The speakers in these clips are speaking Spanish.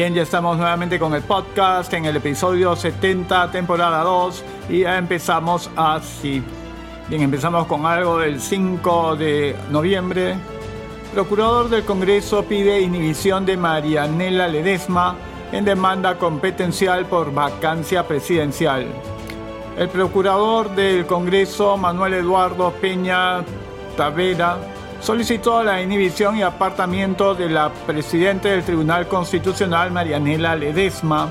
Bien, ya estamos nuevamente con el podcast en el episodio 70, temporada 2, y ya empezamos así. Bien, empezamos con algo del 5 de noviembre. Procurador del Congreso pide inhibición de Marianela Ledesma en demanda competencial por vacancia presidencial. El procurador del Congreso, Manuel Eduardo Peña Tavera, solicitó la inhibición y apartamiento de la presidenta del Tribunal Constitucional, Marianela Ledesma,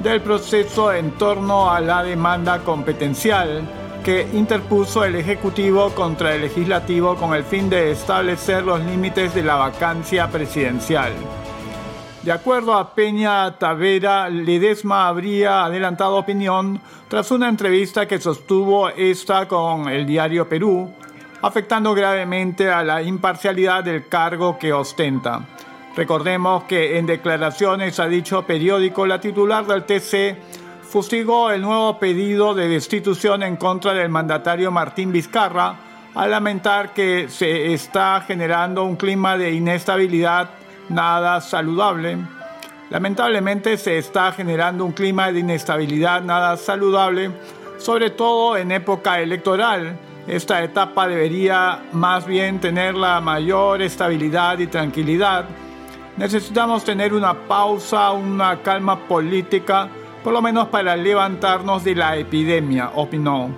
del proceso en torno a la demanda competencial que interpuso el Ejecutivo contra el Legislativo con el fin de establecer los límites de la vacancia presidencial. De acuerdo a Peña Tavera, Ledesma habría adelantado opinión tras una entrevista que sostuvo esta con el diario Perú, afectando gravemente a la imparcialidad del cargo que ostenta. Recordemos que en declaraciones a dicho periódico la titular del TC fustigó el nuevo pedido de destitución en contra del mandatario Martín Vizcarra al lamentar que se está generando un clima de inestabilidad nada saludable. Lamentablemente se está generando un clima de inestabilidad nada saludable, sobre todo en época electoral, esta etapa debería más bien tener la mayor estabilidad y tranquilidad. Necesitamos tener una pausa, una calma política, por lo menos para levantarnos de la epidemia, opinó.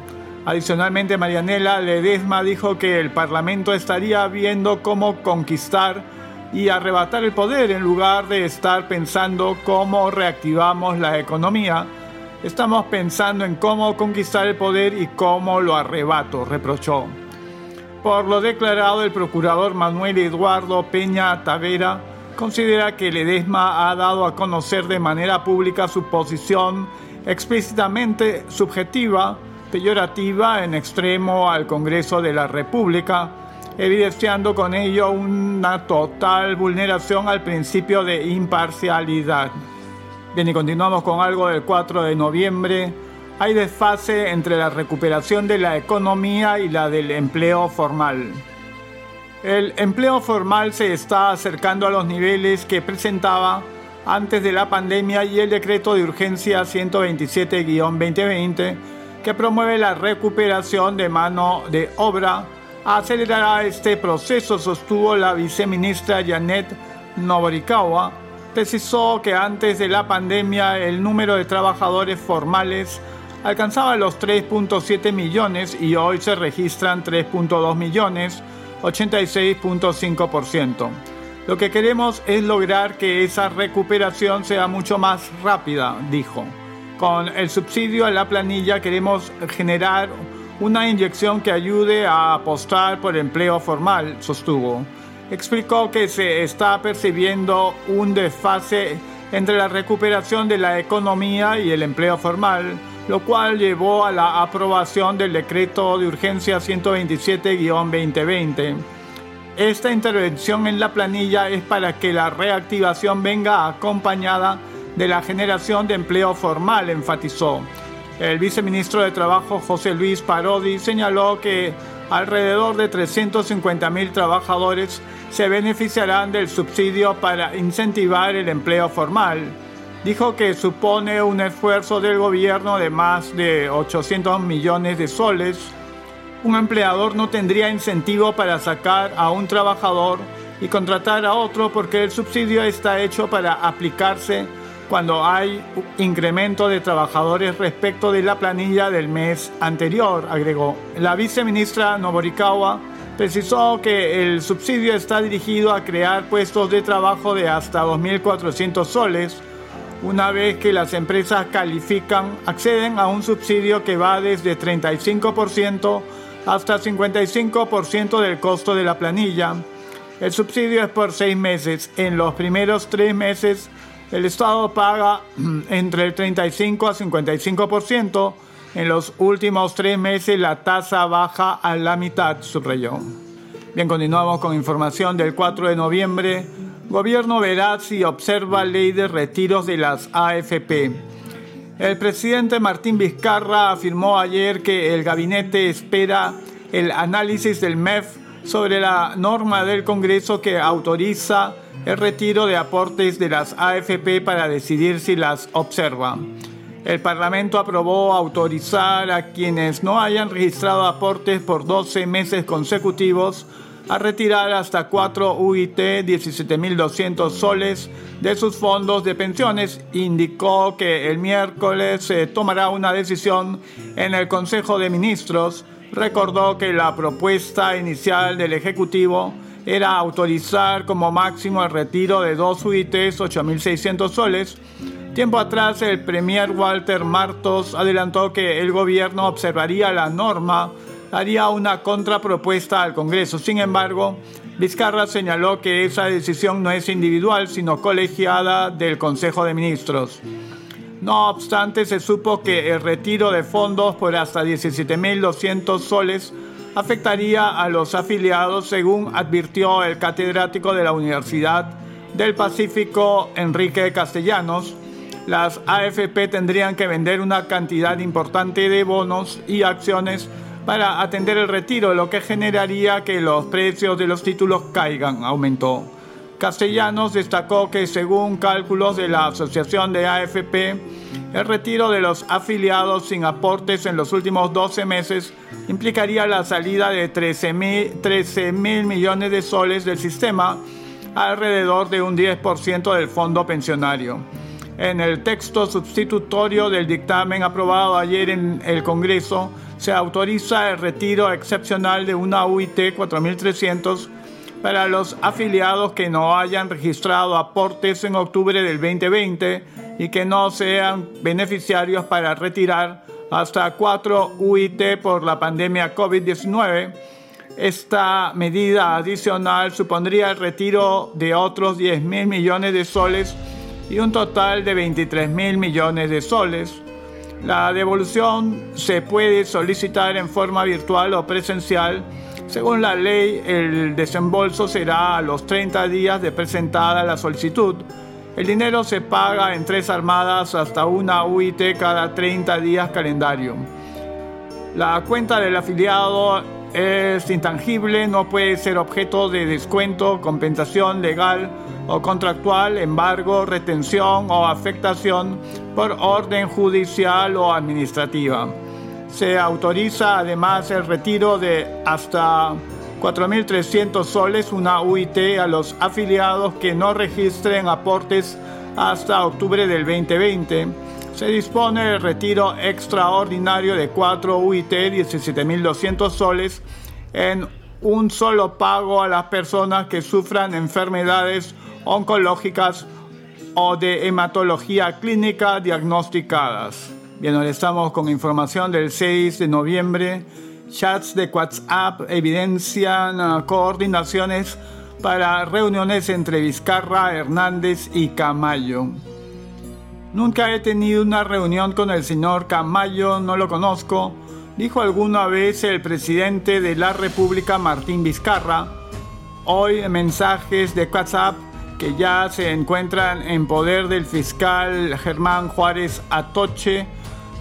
Adicionalmente, Marianela Ledesma dijo que el Parlamento estaría viendo cómo conquistar y arrebatar el poder en lugar de estar pensando cómo reactivamos la economía Estamos pensando en cómo conquistar el poder y cómo lo arrebato, reprochó. Por lo declarado, el procurador Manuel Eduardo Peña Tavera considera que Ledesma ha dado a conocer de manera pública su posición explícitamente subjetiva, peyorativa en extremo al Congreso de la República, evidenciando con ello una total vulneración al principio de imparcialidad. Bien, y continuamos con algo del 4 de noviembre. Hay desfase entre la recuperación de la economía y la del empleo formal. El empleo formal se está acercando a los niveles que presentaba antes de la pandemia y el decreto de urgencia 127-2020 que promueve la recuperación de mano de obra acelerará este proceso, sostuvo la viceministra Janet Novorikawa precisó que antes de la pandemia el número de trabajadores formales alcanzaba los 3.7 millones y hoy se registran 3.2 millones, 86.5%. Lo que queremos es lograr que esa recuperación sea mucho más rápida, dijo. Con el subsidio a la planilla queremos generar una inyección que ayude a apostar por empleo formal, sostuvo explicó que se está percibiendo un desfase entre la recuperación de la economía y el empleo formal, lo cual llevó a la aprobación del decreto de urgencia 127-2020. Esta intervención en la planilla es para que la reactivación venga acompañada de la generación de empleo formal, enfatizó. El viceministro de Trabajo José Luis Parodi señaló que alrededor de 350.000 trabajadores se beneficiarán del subsidio para incentivar el empleo formal. Dijo que supone un esfuerzo del gobierno de más de 800 millones de soles. Un empleador no tendría incentivo para sacar a un trabajador y contratar a otro porque el subsidio está hecho para aplicarse cuando hay incremento de trabajadores respecto de la planilla del mes anterior, agregó. La viceministra Noborikawa precisó que el subsidio está dirigido a crear puestos de trabajo de hasta 2.400 soles. Una vez que las empresas califican, acceden a un subsidio que va desde 35% hasta 55% del costo de la planilla. El subsidio es por seis meses. En los primeros tres meses, el Estado paga entre el 35 a 55% en los últimos tres meses la tasa baja a la mitad, subrayó. Bien, continuamos con información del 4 de noviembre. Gobierno verá si observa ley de retiros de las AFP. El presidente Martín Vizcarra afirmó ayer que el gabinete espera el análisis del MEF sobre la norma del Congreso que autoriza el retiro de aportes de las AFP para decidir si las observa. El Parlamento aprobó autorizar a quienes no hayan registrado aportes por 12 meses consecutivos a retirar hasta 4 UIT 17.200 soles de sus fondos de pensiones. Indicó que el miércoles se tomará una decisión en el Consejo de Ministros. Recordó que la propuesta inicial del Ejecutivo era autorizar como máximo el retiro de dos UITs 8.600 soles. Tiempo atrás el premier Walter Martos adelantó que el gobierno observaría la norma haría una contrapropuesta al Congreso. Sin embargo, Vizcarra señaló que esa decisión no es individual, sino colegiada del Consejo de Ministros. No obstante, se supo que el retiro de fondos por hasta 17.200 soles afectaría a los afiliados, según advirtió el catedrático de la Universidad del Pacífico, Enrique Castellanos. Las AFP tendrían que vender una cantidad importante de bonos y acciones para atender el retiro, lo que generaría que los precios de los títulos caigan, aumentó. Castellanos destacó que según cálculos de la Asociación de AFP, el retiro de los afiliados sin aportes en los últimos 12 meses implicaría la salida de 13 mil, millones de soles del sistema, alrededor de un 10% del fondo pensionario. En el texto sustitutorio del dictamen aprobado ayer en el Congreso, se autoriza el retiro excepcional de una UIT 4300 para los afiliados que no hayan registrado aportes en octubre del 2020 y que no sean beneficiarios para retirar hasta 4 UIT por la pandemia COVID-19. Esta medida adicional supondría el retiro de otros 10 mil millones de soles y un total de 23 mil millones de soles. La devolución se puede solicitar en forma virtual o presencial. Según la ley, el desembolso será a los 30 días de presentada la solicitud. El dinero se paga en tres armadas hasta una UIT cada 30 días calendario. La cuenta del afiliado es intangible, no puede ser objeto de descuento, compensación legal o contractual, embargo, retención o afectación por orden judicial o administrativa. Se autoriza además el retiro de hasta 4.300 soles, una UIT, a los afiliados que no registren aportes hasta octubre del 2020. Se dispone el retiro extraordinario de 4 UIT, 17.200 soles, en un solo pago a las personas que sufran enfermedades oncológicas o de hematología clínica diagnosticadas. Bien, ahora estamos con información del 6 de noviembre. Chats de WhatsApp evidencian coordinaciones para reuniones entre Vizcarra, Hernández y Camayo. Nunca he tenido una reunión con el señor Camayo, no lo conozco, dijo alguna vez el presidente de la República, Martín Vizcarra. Hoy mensajes de WhatsApp que ya se encuentran en poder del fiscal Germán Juárez Atoche,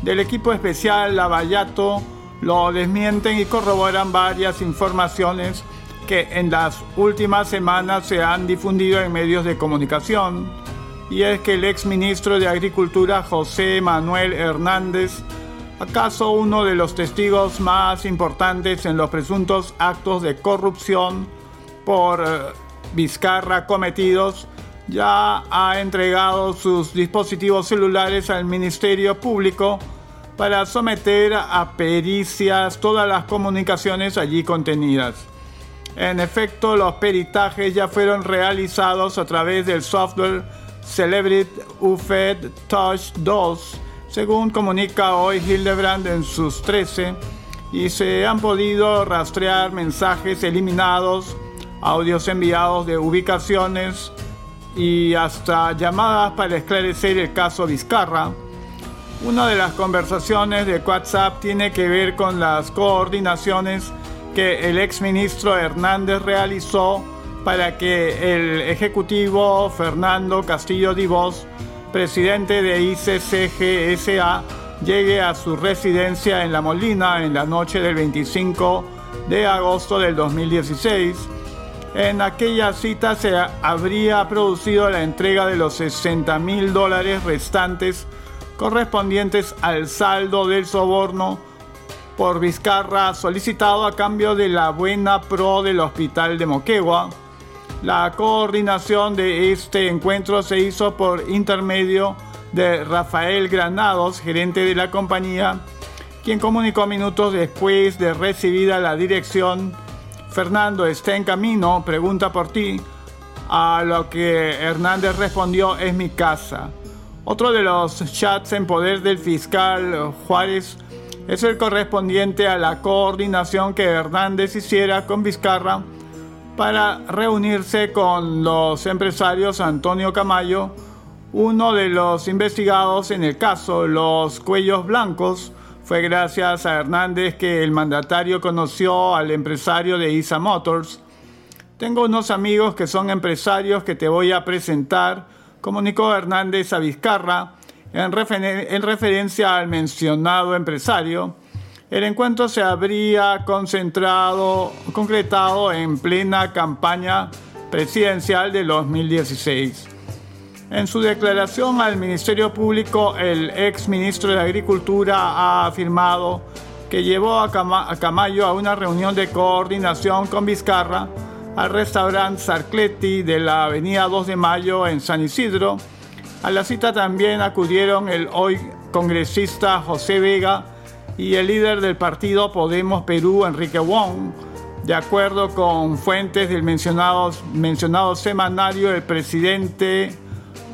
del equipo especial Lavallato, lo desmienten y corroboran varias informaciones que en las últimas semanas se han difundido en medios de comunicación. Y es que el ex ministro de Agricultura José Manuel Hernández, acaso uno de los testigos más importantes en los presuntos actos de corrupción por eh, Vizcarra cometidos, ya ha entregado sus dispositivos celulares al Ministerio Público para someter a pericias todas las comunicaciones allí contenidas. En efecto, los peritajes ya fueron realizados a través del software Celebrity UFED Touch 2, según comunica hoy Hildebrand en sus 13, y se han podido rastrear mensajes eliminados audios enviados de ubicaciones y hasta llamadas para esclarecer el caso Vizcarra. Una de las conversaciones de WhatsApp tiene que ver con las coordinaciones que el exministro Hernández realizó para que el ejecutivo Fernando Castillo Divos, presidente de ICCGSA, llegue a su residencia en La Molina en la noche del 25 de agosto del 2016 En aquella cita se habría producido la entrega de los 60 mil dólares restantes correspondientes al saldo del soborno por Vizcarra solicitado a cambio de la buena pro del hospital de Moquegua. La coordinación de este encuentro se hizo por intermedio de Rafael Granados, gerente de la compañía, quien comunicó minutos después de recibida la dirección, Fernando está en camino, pregunta por ti, a lo que Hernández respondió es mi casa. Otro de los chats en poder del fiscal Juárez es el correspondiente a la coordinación que Hernández hiciera con Vizcarra para reunirse con los empresarios Antonio Camayo, uno de los investigados en el caso Los Cuellos Blancos. Fue gracias a Hernández que el mandatario conoció al empresario de ISA Motors. Tengo unos amigos que son empresarios que te voy a presentar, comunicó Hernández a Vizcarra en, en referencia al mencionado empresario. El encuentro se habría concentrado, concretado en plena campaña presidencial de 2016. En su declaración al Ministerio Público, el ex ministro de Agricultura ha afirmado que llevó a, Camayo a una reunión de coordinación con Vizcarra al restaurante Sarcleti de la avenida 2 de Mayo en San Isidro. A la cita también acudieron el hoy congresista José Vega y el líder del partido Podemos Perú, Enrique Wong. De acuerdo con fuentes del mencionado, semanario, el presidente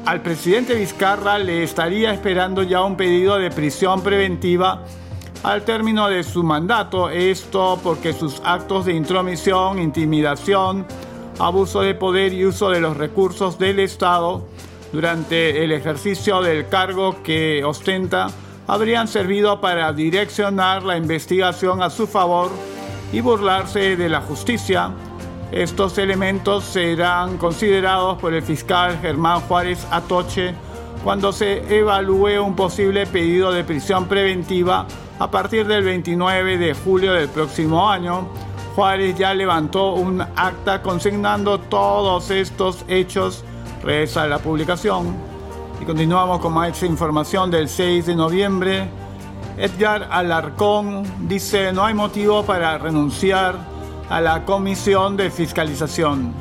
al presidente Vizcarra le estaría esperando ya un pedido de prisión preventiva al término de su mandato, esto porque sus actos de intromisión, intimidación, abuso de poder y uso de los recursos del Estado durante el ejercicio del cargo que ostenta habrían servido para direccionar la investigación a su favor y burlarse de la justicia, estos elementos serán considerados por el fiscal Germán Juárez Atoche cuando se evalúe un posible pedido de prisión preventiva a partir del 29 de julio del próximo año. Juárez ya levantó un acta consignando todos estos hechos, reza la publicación. Y continuamos con más información del 6 de noviembre. Edgar Alarcón dice no hay motivo para renunciar a la Comisión de Fiscalización.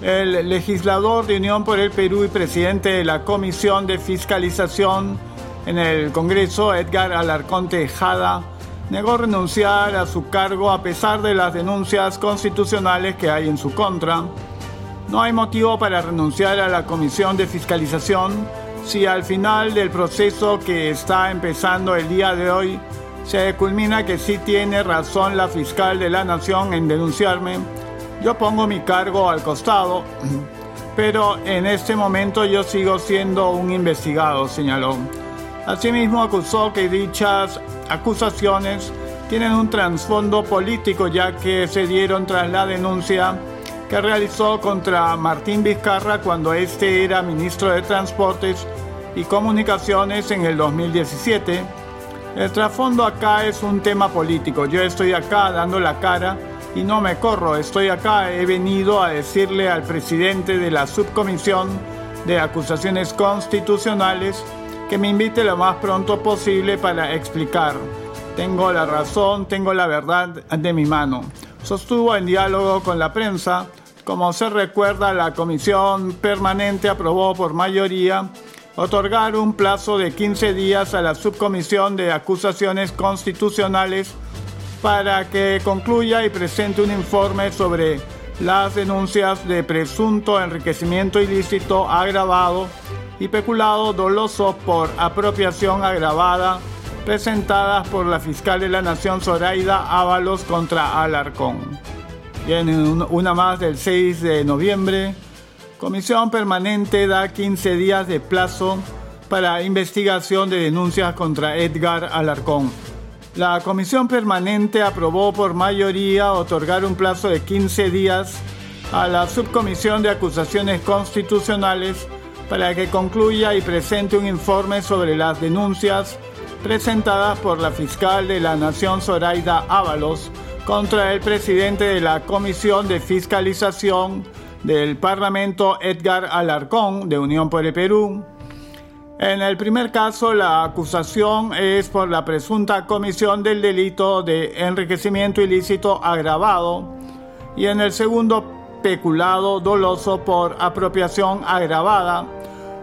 El legislador de Unión por el Perú y presidente de la Comisión de Fiscalización en el Congreso, Edgar Alarcón Tejada, negó renunciar a su cargo a pesar de las denuncias constitucionales que hay en su contra. No hay motivo para renunciar a la Comisión de Fiscalización si al final del proceso que está empezando el día de hoy se culmina que sí tiene razón la fiscal de la nación en denunciarme. Yo pongo mi cargo al costado, pero en este momento yo sigo siendo un investigado, señaló. Asimismo acusó que dichas acusaciones tienen un trasfondo político ya que se dieron tras la denuncia que realizó contra Martín Vizcarra cuando este era ministro de Transportes y Comunicaciones en el 2017 el trasfondo acá es un tema político. Yo estoy acá dando la cara y no me corro. Estoy acá, he venido a decirle al presidente de la subcomisión de acusaciones constitucionales que me invite lo más pronto posible para explicar. Tengo la razón, tengo la verdad de mi mano. Sostuvo en diálogo con la prensa. Como se recuerda, la comisión permanente aprobó por mayoría otorgar un plazo de 15 días a la Subcomisión de Acusaciones Constitucionales para que concluya y presente un informe sobre las denuncias de presunto enriquecimiento ilícito agravado y peculado doloso por apropiación agravada presentadas por la fiscal de la Nación Zoraida Ábalos contra Alarcón. Viene una más del 6 de noviembre Comisión Permanente da 15 días de plazo para investigación de denuncias contra Edgar Alarcón. La Comisión Permanente aprobó por mayoría otorgar un plazo de 15 días a la Subcomisión de Acusaciones Constitucionales para que concluya y presente un informe sobre las denuncias presentadas por la fiscal de la Nación Zoraida Ábalos contra el presidente de la Comisión de Fiscalización del Parlamento, Edgar Alarcón, de Unión por el Perú. En el primer caso, la acusación es por la presunta comisión del delito de enriquecimiento ilícito agravado y en el segundo, peculado doloso por apropiación agravada.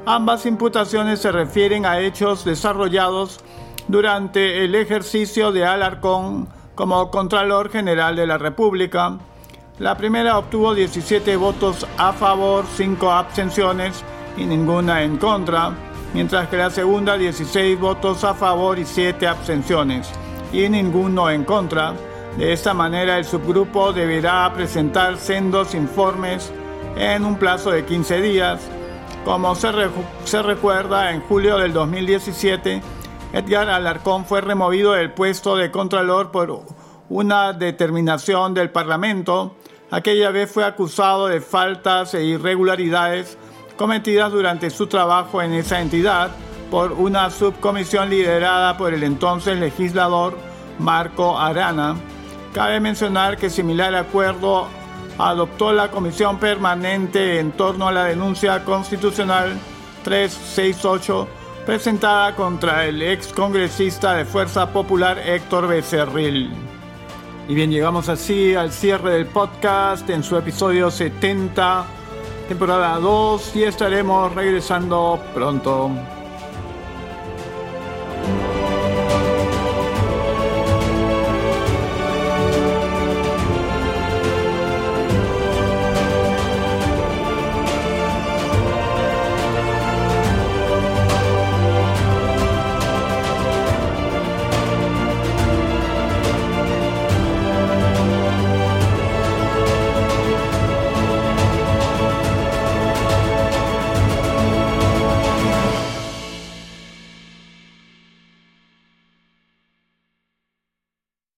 Ambas imputaciones se refieren a hechos desarrollados durante el ejercicio de Alarcón como Contralor General de la República. La primera obtuvo 17 votos a favor, 5 abstenciones y ninguna en contra, mientras que la segunda 16 votos a favor y 7 abstenciones y ninguno en contra. De esta manera el subgrupo deberá presentar sendos informes en un plazo de 15 días. Como se, recuerda, en julio del 2017, Edgar Alarcón fue removido del puesto de Contralor por una determinación del Parlamento. Aquella vez fue acusado de faltas e irregularidades cometidas durante su trabajo en esa entidad por una subcomisión liderada por el entonces legislador Marco Arana. Cabe mencionar que similar acuerdo adoptó la Comisión Permanente en torno a la denuncia constitucional 368 presentada contra el ex congresista de Fuerza Popular Héctor Becerril. Y bien, llegamos así al cierre del podcast en su episodio 70, temporada 2, y estaremos regresando pronto.